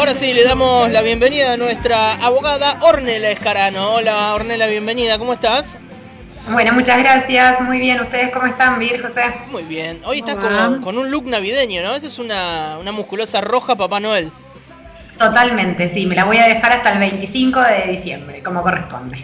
Ahora sí, le damos la bienvenida a nuestra abogada Ornella Escarano. Hola Ornella, bienvenida, ¿cómo estás? Bueno, muchas gracias, muy bien. ¿Ustedes cómo están, Vir, José? Muy bien. Hoy estás con, con, un look navideño, ¿no? Esa es una, una musculosa roja Papá Noel. Totalmente, sí, me la voy a dejar hasta el 25 de diciembre, como corresponde.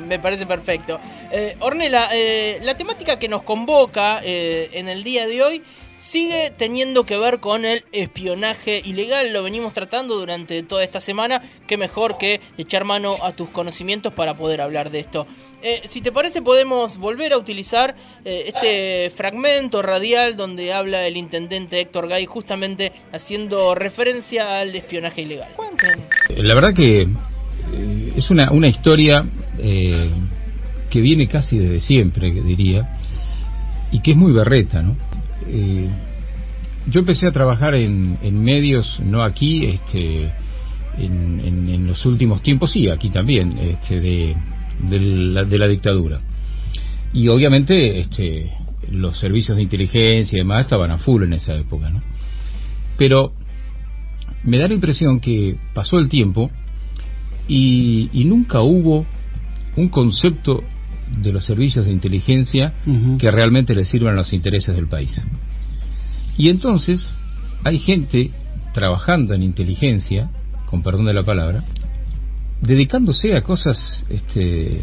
me parece perfecto. Eh, Ornella, eh, la temática que nos convoca eh, en el día de hoy sigue teniendo que ver con el espionaje ilegal. Lo venimos tratando durante toda esta semana. Qué mejor que echar mano a tus conocimientos para poder hablar de esto. Eh, si te parece, podemos volver a utilizar eh, este fragmento radial donde habla el intendente Héctor Gay, justamente haciendo referencia al espionaje ilegal. La verdad que eh, es una, una historia que viene casi desde siempre, diría, y que es muy berreta, ¿no? Yo empecé a trabajar en, medios, no aquí, este, en, los últimos tiempos, sí, aquí también, este, de, la, dictadura. Y obviamente este, los servicios de inteligencia y demás estaban a full en esa época, ¿no? Pero me da la impresión que pasó el tiempo y, nunca hubo un concepto de los servicios de inteligencia que realmente le sirvan a los intereses del país. Y entonces hay gente trabajando en inteligencia, con perdón de la palabra, dedicándose a cosas este,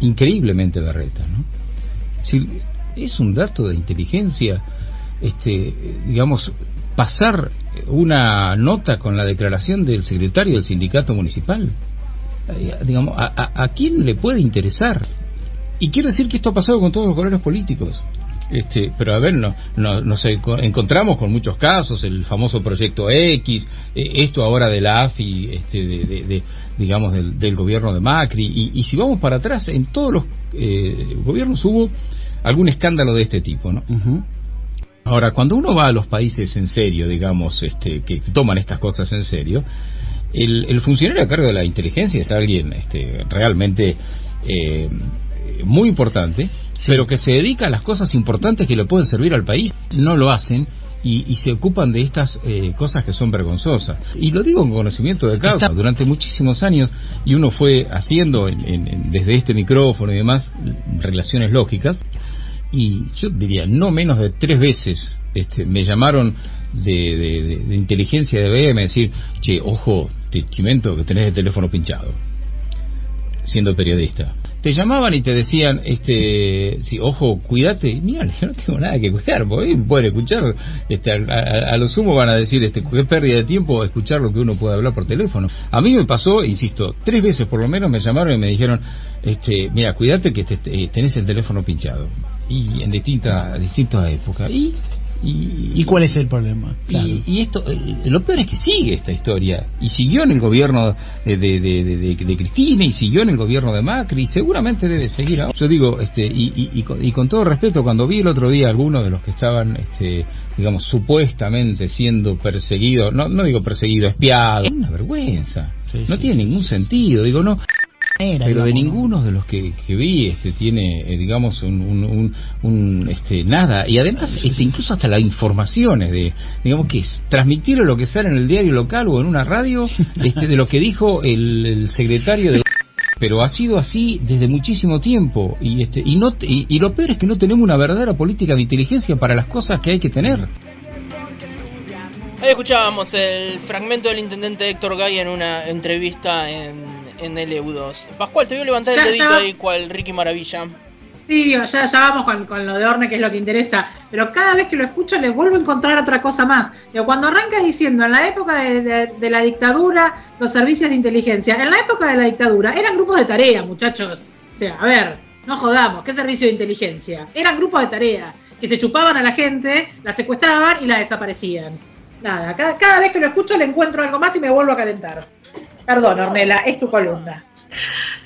increíblemente berretas, ¿no? Si es un dato de inteligencia, este, digamos, pasar una nota con la declaración del secretario del sindicato municipal digamos, a, quién le puede interesar. Y quiero decir que esto ha pasado con todos los colores políticos. Este, pero a ver, no, nos encontramos con muchos casos, el famoso proyecto X, eh, esto ahora de la AFI, este, de, digamos, del, gobierno de Macri, y, si vamos para atrás, en todos los eh, gobiernos hubo algún escándalo de este tipo, ¿no? Ahora, cuando uno va a los países en serio, digamos, este, que toman estas cosas en serio, el, funcionario a cargo de la inteligencia es alguien este, realmente eh, muy importante, pero que se dedica a las cosas importantes que le pueden servir al país, no lo hacen. Y, se ocupan de estas eh, cosas que son vergonzosas. Y lo digo con conocimiento de causa. Durante muchísimos años, y uno fue haciendo desde este micrófono y demás relaciones lógicas, y yo diría, no menos de tres veces este, me llamaron de, de, inteligencia de BM decir, che, ojo, te que tenés el teléfono pinchado, siendo periodista. Te llamaban y te decían, este, sí, ojo, cuídate. Mira, yo no tengo nada que cuidar, porque pueden escuchar, este, a, lo sumo van a decir, este, qué pérdida de tiempo escuchar lo que uno puede hablar por teléfono. A mí me pasó, insisto, tres veces por lo menos me llamaron y me dijeron, este, mira, cuídate que te, tenés el teléfono pinchado. Y en distintas, distintas épocas. Y y, cuál es el problema? Y, esto, eh, lo peor es que sigue esta historia. Y siguió en el gobierno de, de, Cristina y siguió en el gobierno de Macri y seguramente debe seguir ahora. Yo digo, este, y, con, todo respeto, cuando vi el otro día algunos de los que estaban, este, digamos, supuestamente siendo perseguidos, no, no digo perseguido, espiado, es una vergüenza. no tiene ningún sentido. Digo, no, pero de ninguno de los que, vi este tiene eh, digamos un, un, este nada. Y además este incluso hasta las informaciones de digamos que es transmitir lo que sale en el diario local o en una radio este de lo que dijo el, secretario de pero ha sido así desde muchísimo tiempo. Y este y no y, lo peor es que no tenemos una verdadera política de inteligencia para las cosas que hay que tener. Ahí escuchábamos el fragmento del intendente Héctor Gay en una entrevista en en el EU2. Pascual, te voy a levantar el dedito ahí, cual Ricky Maravilla. Sí, ya, ya vamos con, lo de Orne, que es lo que interesa. Pero cada vez que lo escucho le vuelvo a encontrar otra cosa más. cuando arrancas diciendo, en la época de, la dictadura, los servicios de inteligencia, en la época de la dictadura, eran grupos de tarea, muchachos. O sea, a ver, no jodamos, ¿qué servicio de inteligencia? Eran grupos de tarea, que se chupaban a la gente, la secuestraban y la desaparecían. Nada, cada, cada vez que lo escucho le encuentro algo más y me vuelvo a calentar. Perdón, Ornela, es tu columna.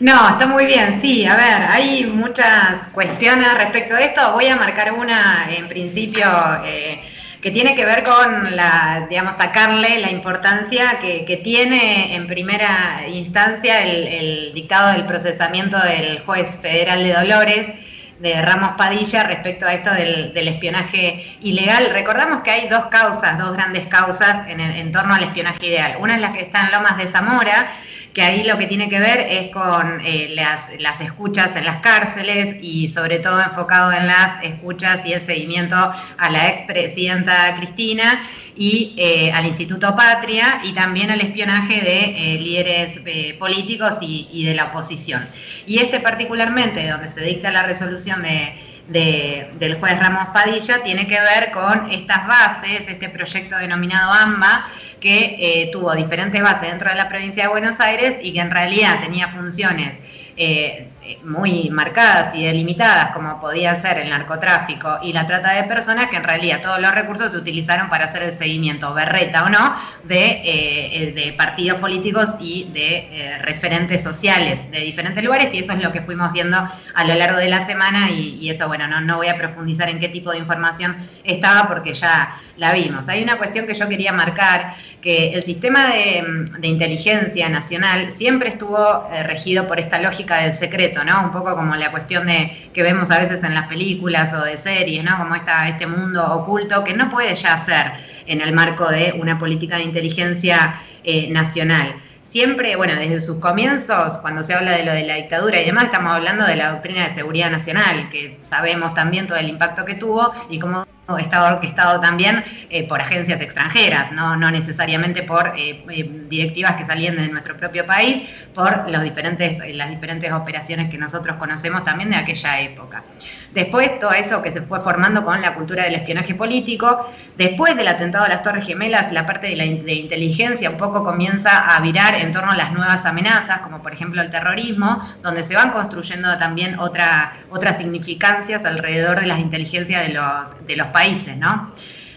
No, está muy bien, sí. A ver, hay muchas cuestiones respecto de esto. Voy a marcar una en principio eh, que tiene que ver con la, digamos, sacarle la importancia que, tiene en primera instancia el, dictado del procesamiento del juez federal de Dolores de Ramos Padilla respecto a esto del, espionaje ilegal. Recordamos que hay dos causas, dos grandes causas en, en torno al espionaje ideal. Una es la que está en Lomas de Zamora, que ahí lo que tiene que ver es con eh, las, escuchas en las cárceles y sobre todo enfocado en las escuchas y el seguimiento a la expresidenta Cristina y eh, al Instituto Patria y también al espionaje de eh, líderes políticos y, y de la oposición. Y este particularmente, donde se dicta la resolución de del juez Ramos Padilla tiene que ver con estas bases, este proyecto denominado AMBA, que eh, tuvo diferentes bases dentro de la provincia de Buenos Aires y que en realidad tenía funciones eh, muy marcadas y delimitadas, como podía ser el narcotráfico y la trata de personas, que en realidad todos los recursos se utilizaron para hacer el seguimiento, berreta o no, de, eh, partidos políticos y de eh, referentes sociales de diferentes lugares, y eso es lo que fuimos viendo a lo largo de la semana, y, eso, bueno, no, no voy a profundizar en qué tipo de información estaba, porque ya la vimos. Hay una cuestión que yo quería marcar, que el sistema de, inteligencia nacional siempre estuvo eh, regido por esta lógica del secreto, ¿no? Un poco como la cuestión de que vemos a veces en las películas o de series, ¿no? Como esta, este mundo oculto que no puede ya ser en el marco de una política de inteligencia eh, nacional siempre, bueno, desde sus comienzos, cuando se habla de lo de la dictadura y demás, estamos hablando de la doctrina de seguridad nacional, que sabemos también todo el impacto que tuvo y cómo estaba orquestado también eh, por agencias extranjeras, no, no necesariamente por eh, eh, directivas que salían de nuestro propio país, por los diferentes, las diferentes operaciones que nosotros conocemos también de aquella época. Después todo eso que se fue formando con la cultura del espionaje político, después del atentado a las Torres Gemelas, la parte de la inteligencia un poco comienza a virar en torno a las nuevas amenazas, como por ejemplo el terrorismo, donde se van construyendo también otra, otras significancias alrededor de las inteligencias de los, de los países, ¿no?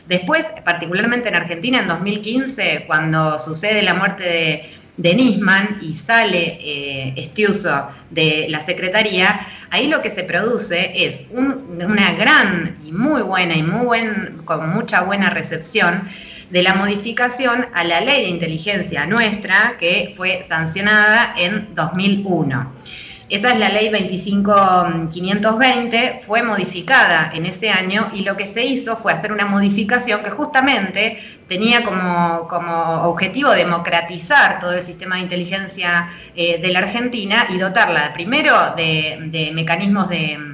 Después, particularmente en Argentina, en 2015, cuando sucede la muerte de, Nisman y sale eh, Estiuso de la Secretaría, ahí lo que se produce es una gran y muy buena y muy con mucha buena recepción de la modificación a la ley de inteligencia nuestra que fue sancionada en 2001. Esa es la ley 25520, fue modificada en ese año y lo que se hizo fue hacer una modificación que justamente tenía como, como objetivo democratizar todo el sistema de inteligencia eh, de la Argentina y dotarla primero de, mecanismos de,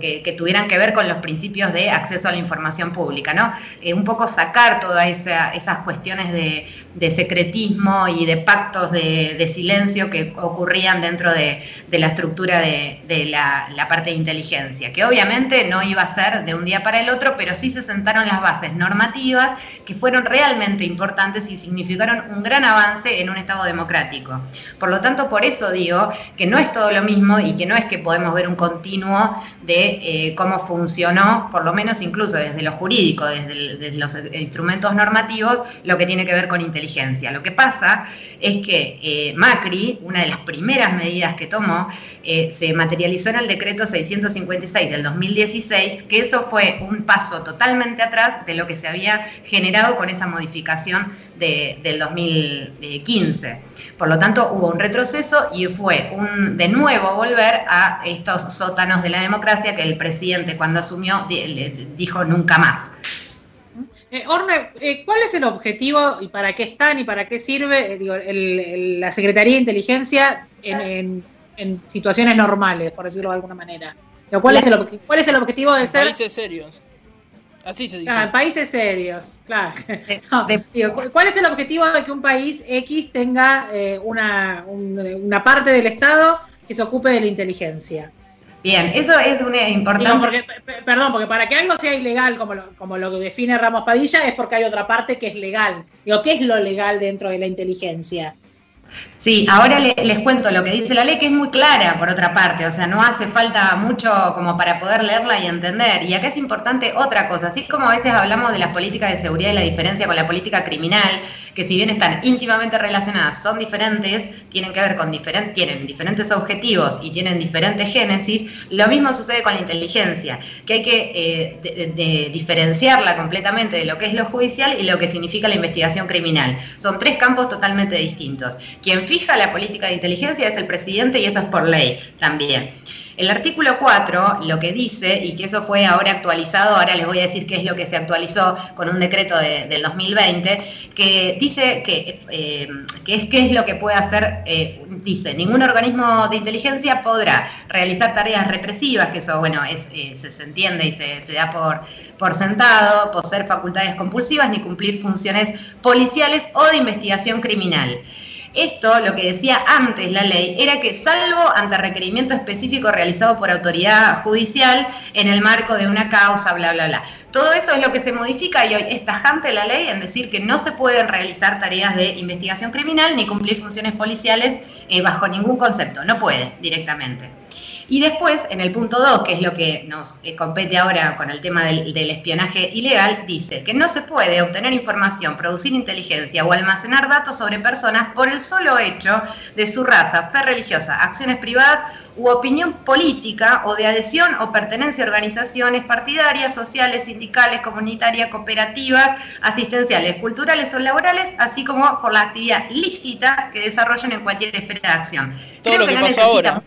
que, tuvieran que ver con los principios de acceso a la información pública, ¿no? Eh, un poco sacar todas esas cuestiones de, secretismo y de pactos de, silencio que ocurrían dentro de, la estructura de, la, la parte de inteligencia, que obviamente no iba a ser de un día para el otro, pero sí se sentaron las bases normativas que fueron realmente importantes y significaron un gran avance en un Estado democrático. Por lo tanto, por eso digo que no es todo lo mismo y que no es que podemos ver un continuo de eh, cómo funcionó, por lo menos incluso desde lo jurídico, desde, los instrumentos normativos, lo que tiene que ver con inteligencia. Lo que pasa es que eh, Macri, una de las primeras medidas que tomó, eh, se materializó en el decreto 656 del 2016, que eso fue un paso totalmente atrás de lo que se había generado con esa modificación del 2015. Por lo tanto, hubo un retroceso y fue un, de nuevo volver a estos sótanos de la democracia que el presidente cuando asumió dijo nunca más. Eh, Orne, eh, ¿cuál es el objetivo y para qué están y para qué sirve eh, la Secretaría de Inteligencia en, situaciones normales, por decirlo de alguna manera? ¿Cuál, es el, ¿Cuál es el objetivo de ser... Países serios. Así se dice. en países serios, claro. ¿Cuál es el objetivo de que un país X tenga eh, una, parte del Estado que se ocupe de la inteligencia? Bien, eso es una importante. perdón, porque para que algo sea ilegal, como lo, como lo que define Ramos Padilla, es porque hay otra parte que es legal. Digo, ¿qué es lo legal dentro de la inteligencia? Sí, ahora les cuento lo que dice la ley, que es muy clara, por otra parte, o sea, no hace falta mucho como para poder leerla y entender. Y acá es importante otra cosa, así como a veces hablamos de las políticas de seguridad y la diferencia con la política criminal, que si bien están íntimamente relacionadas, son diferentes, tienen que ver con diferentes, tienen diferentes objetivos y tienen diferentes génesis, lo mismo sucede con la inteligencia, que hay que eh, diferenciarla completamente de lo que es lo judicial y lo que significa la investigación criminal. Son tres campos totalmente distintos. Quien fija la política de inteligencia es el presidente y eso es por ley también. El artículo 4 lo que dice, y que eso fue ahora actualizado, ahora les voy a decir qué es lo que se actualizó con un decreto del 2020, que dice que, eh, es qué es lo que puede hacer, eh, dice, ningún organismo de inteligencia podrá realizar tareas represivas, que eso, bueno, es, eh, se, entiende y se, se da por, por sentado, poseer facultades compulsivas, ni cumplir funciones policiales o de investigación criminal. Esto, lo que decía antes la ley, era que salvo ante requerimiento específico realizado por autoridad judicial en el marco de una causa, bla, bla, bla. Todo eso es lo que se modifica y hoy es tajante la ley en decir que no se pueden realizar tareas de investigación criminal ni cumplir funciones policiales eh, bajo ningún concepto, no puede directamente. Y después, en el punto 2, que es lo que nos eh, compete ahora con el tema del, espionaje ilegal, dice que no se puede obtener información, producir inteligencia o almacenar datos sobre personas por el solo hecho de su raza, fe religiosa, acciones privadas u opinión política o de adhesión o pertenencia a organizaciones partidarias, sociales, sindicales, comunitarias, cooperativas, asistenciales, culturales o laborales, así como por la actividad lícita que desarrollen en cualquier esfera de acción. Todo lo que, pasó ahora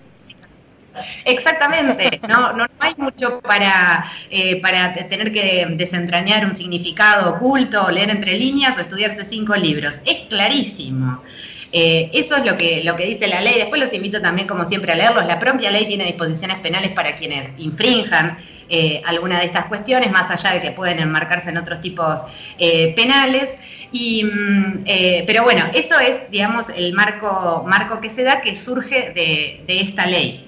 Exactamente, no, no, hay mucho para, eh, para tener que desentrañar un significado oculto, leer entre líneas o estudiarse cinco libros. Es clarísimo. Eh, eso es lo que, lo que dice la ley. Después los invito también, como siempre, a leerlos. La propia ley tiene disposiciones penales para quienes infrinjan eh, alguna de estas cuestiones, más allá de que pueden enmarcarse en otros tipos penales. Y, mm, pero bueno, eso es, digamos, el marco, marco que se da que surge de, de esta ley.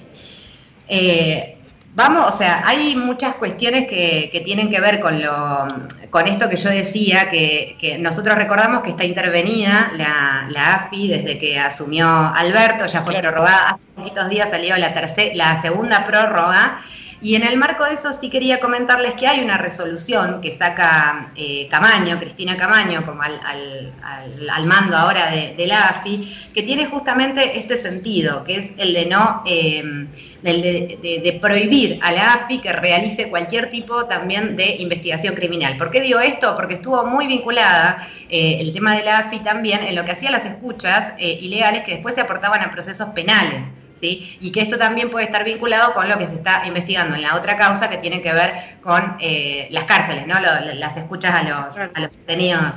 Eh, vamos, o sea, hay muchas cuestiones que, tienen que ver con, lo, con esto que yo decía, que, nosotros recordamos que está intervenida la, AFI desde que asumió Alberto, ya fue prorrogada, hace poquitos días salió la, tercera, la segunda prórroga. Y en el marco de eso sí quería comentarles que hay una resolución que saca eh, Camaño, Cristina Camaño, como al, mando ahora de, la AFI, que tiene justamente este sentido, que es el de no... Eh, de, prohibir a la AFI que realice cualquier tipo también de investigación criminal. ¿Por qué digo esto? Porque estuvo muy vinculada eh, el tema de la AFI también en lo que hacía las escuchas eh, ilegales que después se aportaban a procesos penales. ¿Sí? Y que esto también puede estar vinculado con lo que se está investigando en la otra causa que tiene que ver con eh, las cárceles, ¿no? las escuchas a los, a los detenidos.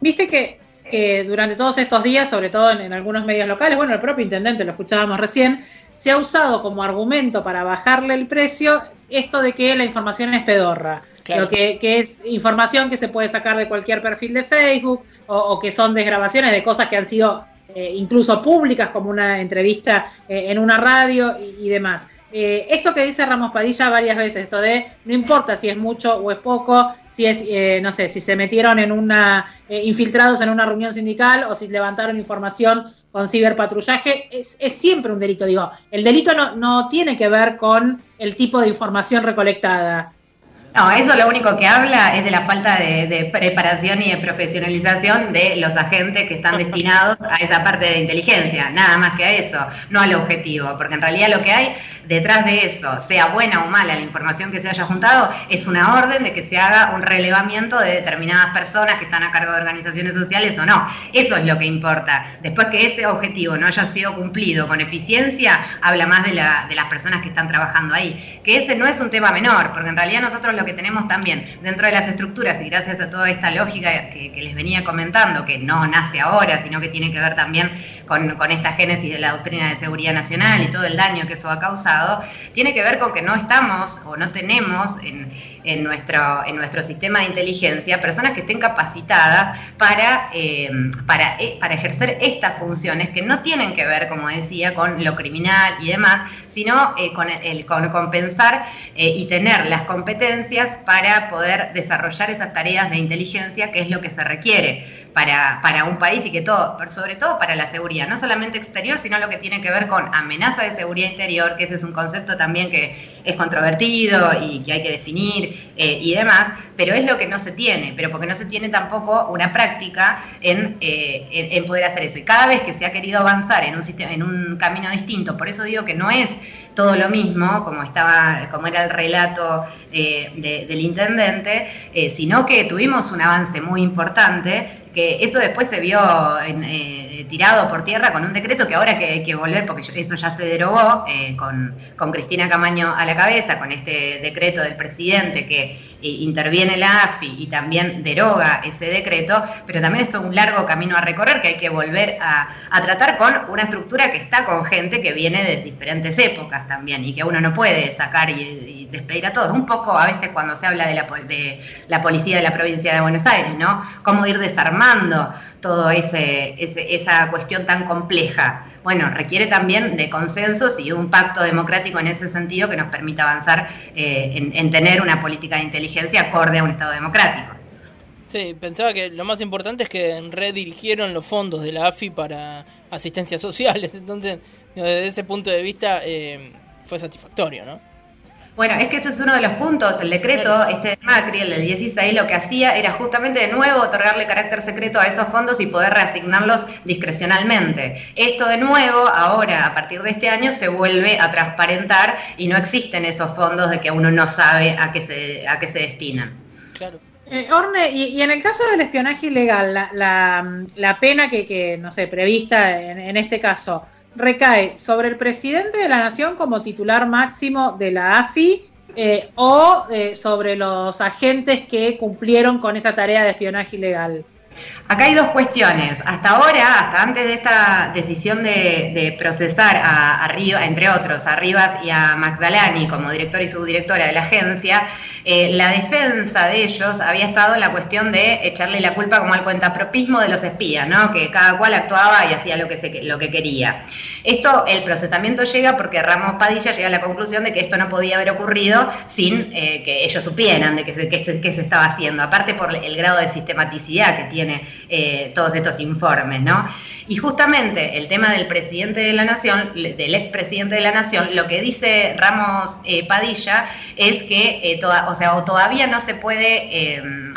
Viste que, que, durante todos estos días, sobre todo en, algunos medios locales, bueno, el propio intendente, lo escuchábamos recién, se ha usado como argumento para bajarle el precio esto de que la información es pedorra. Lo que, es información que se puede sacar de cualquier perfil de Facebook o, que son desgrabaciones de cosas que han sido eh, incluso públicas, como una entrevista eh, en una radio y, demás. Eh, esto que dice Ramos Padilla varias veces, esto de no importa si es mucho o es poco, si es, no sé, si se metieron en una, infiltrados en una reunión sindical o si levantaron información con ciberpatrullaje, es, es siempre un delito. Digo, el delito no, no tiene que ver con el tipo de información recolectada. No, eso lo único que habla es de la falta de, preparación y de profesionalización de los agentes que están destinados a esa parte de inteligencia, nada más que a eso, no al objetivo, porque en realidad lo que hay detrás de eso, sea buena o mala la información que se haya juntado, es una orden de que se haga un relevamiento de determinadas personas que están a cargo de organizaciones sociales o no. Eso es lo que importa. Después que ese objetivo no haya sido cumplido con eficiencia, habla más de, la, de las personas que están trabajando ahí. Que ese no es un tema menor, porque en realidad nosotros lo que tenemos también dentro de las estructuras y gracias a toda esta lógica que, les venía comentando, que no nace ahora, sino que tiene que ver también con, esta génesis de la doctrina de seguridad nacional y todo el daño que eso ha causado, tiene que ver con que no estamos o no tenemos en, nuestro, sistema de inteligencia personas que estén capacitadas para, eh, eh, para ejercer estas funciones que no tienen que ver, como decía, con lo criminal y demás, sino eh, con, el, con compensar y tener las competencias para poder desarrollar esas tareas de inteligencia, que es lo que se requiere para, para un país y que todo, sobre todo para la seguridad, no solamente exterior, sino lo que tiene que ver con amenaza de seguridad interior, que ese es un concepto también que es controvertido y que hay que definir eh, y demás, pero es lo que no se tiene, pero porque no se tiene tampoco una práctica en, eh, en, poder hacer eso. Y cada vez que se ha querido avanzar en un, sistema, en un camino distinto, por eso digo que no es todo lo mismo, como estaba, como era el relato eh, del intendente, sino que tuvimos un avance muy importante que eso después se vio eh, tirado por tierra con un decreto que ahora que hay que volver, porque eso ya se derogó, eh, con, con, Cristina Camaño a la cabeza, con este decreto del presidente que interviene la AFI y también deroga ese decreto, pero también esto es un largo camino a recorrer que hay que volver a, tratar con una estructura que está con gente que viene de diferentes épocas también y que uno no puede sacar y, despedir a todos. Un poco a veces cuando se habla de la, policía de la provincia de Buenos Aires, ¿no? Cómo ir desarmando todo ese, esa cuestión tan compleja. Bueno, requiere también de consensos y un pacto democrático en ese sentido que nos permita avanzar eh, en, tener una política de inteligencia acorde a un Estado democrático. Sí, pensaba que lo más importante es que redirigieron los fondos de la AFI para asistencias sociales, entonces desde ese punto de vista eh, fue satisfactorio, ¿no? Bueno, es que ese es uno de los puntos. El decreto, este de Macri, el del 16, lo que hacía era justamente de nuevo otorgarle carácter secreto a esos fondos y poder reasignarlos discrecionalmente. Esto de nuevo, ahora, a partir de este año, se vuelve a transparentar y no existen esos fondos de que uno no sabe a qué se, a qué se destinan. Claro. Eh, Orne, y, en el caso del espionaje ilegal, la, pena que, que, no sé, prevista en, en este caso, recae sobre el presidente de la nación como titular máximo de la AFI eh, o eh, sobre los agentes que cumplieron con esa tarea de espionaje ilegal. Acá hay dos cuestiones. Hasta ahora, hasta antes de esta decisión de, procesar a, a, entre otros, a Rivas y a Magdalani como director y subdirectora de la agencia, eh, la defensa de ellos había estado en la cuestión de echarle la culpa como al cuentapropismo de los espías, ¿no? que cada cual actuaba y hacía lo que, se, lo que quería. Esto, el procesamiento llega porque Ramos Padilla llega a la conclusión de que esto no podía haber ocurrido sin eh, que ellos supieran de qué se, se, estaba haciendo, aparte por el grado de sistematicidad que tiene eh, todos estos informes, ¿no? Y justamente el tema del presidente de la Nación, del expresidente de la Nación, lo que dice Ramos eh, Padilla es que o sea, todavía no se puede em,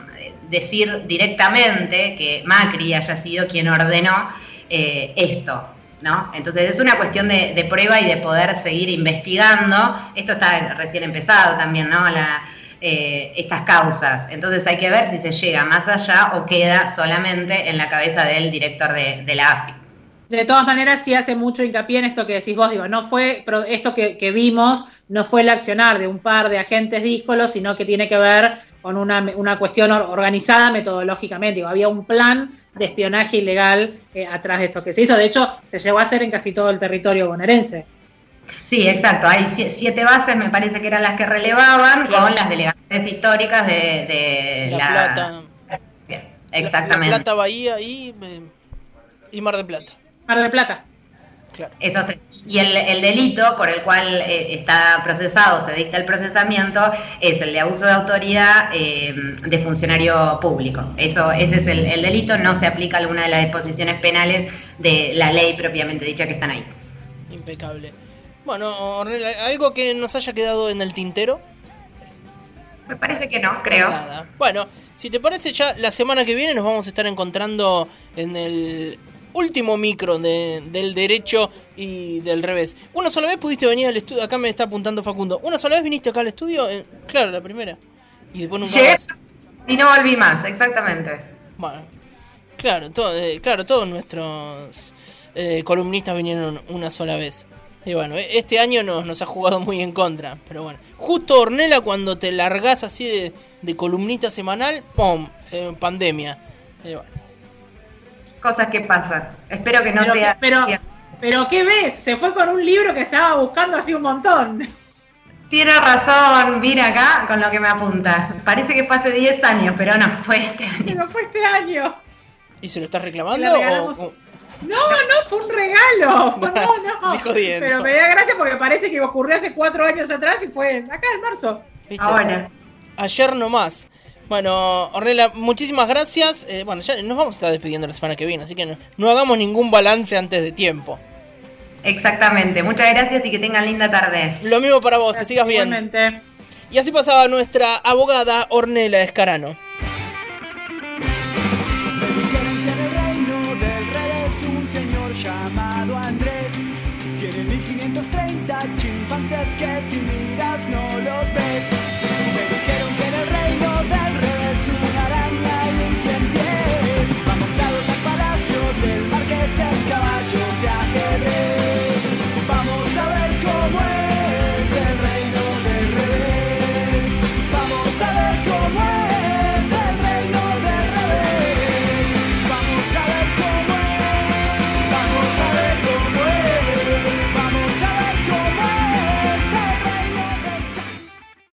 decir directamente que Macri haya sido quien ordenó esto. ¿no? Entonces es una cuestión de, prueba y de poder seguir investigando. Esto está recién empezado también, ¿no? Eh, estas causas. Entonces hay que ver si se llega más allá o queda solamente en la cabeza del director de, la AFI. De todas maneras, sí hace mucho hincapié en esto que decís vos, digo, no fue esto que, vimos, no fue el accionar de un par de agentes díscolos, sino que tiene que ver con una, una cuestión organizada metodológicamente. Digo, había un plan de espionaje ilegal eh, atrás de esto que se hizo. De hecho, se llegó a hacer en casi todo el territorio bonaerense. Sí, exacto. Hay siete bases, me parece que eran las que relevaban, con las delegaciones históricas de, la, Plata. exactamente. La, Plata, Bahía y, y Mar de Plata. Mar de Plata y el, delito por el cual eh, está procesado, se dicta el procesamiento, es el de abuso de autoridad eh, de funcionario público. Eso, ese es el, delito, no se aplica alguna de las disposiciones penales de la ley propiamente dicha que están ahí. Impecable. Bueno, ¿algo que nos haya quedado en el tintero? Me parece que no, creo. Nada. Bueno, si te parece ya la semana que viene nos vamos a estar encontrando en el último micro del derecho y del revés. ¿Una sola vez pudiste venir al estudio? Acá me está apuntando Facundo. ¿Una sola vez viniste acá al estudio? Eh, claro, la primera. Y después nunca más. Y no volví más, exactamente. Bueno, claro, todo, eh, claro todos nuestros eh, columnistas vinieron una sola vez. Y bueno, e, este año nos, nos ha jugado muy en contra. Pero bueno, justo Ornela, cuando te largás así de, de columnista semanal, ¡pum! pandemia. Y bueno cosas que pasan. Espero que no sea. Pero, pero, ¿qué ves? Se fue con un libro que estaba buscando así un montón. Tiene razón, vine acá con lo que me apunta. Parece que fue hace 10 años, pero no, fue este año. No fue este año. ¿Y se lo estás reclamando? O... No, no, fue un regalo. No, no. Pero me da gracia porque parece que ocurrió hace cuatro años atrás y fue acá en marzo. Ahora. ayer nomás. Bueno, Ornella, muchísimas gracias. Eh, bueno, ya nos vamos a estar despidiendo la semana que viene, así que no, no hagamos ningún balance antes de tiempo. Exactamente, muchas gracias y que tengan linda tarde. Lo mismo para vos, que sigas bien. Igualmente. Y así pasaba nuestra abogada Ornella Escarano. 30 chimpancés que si miras no los ves.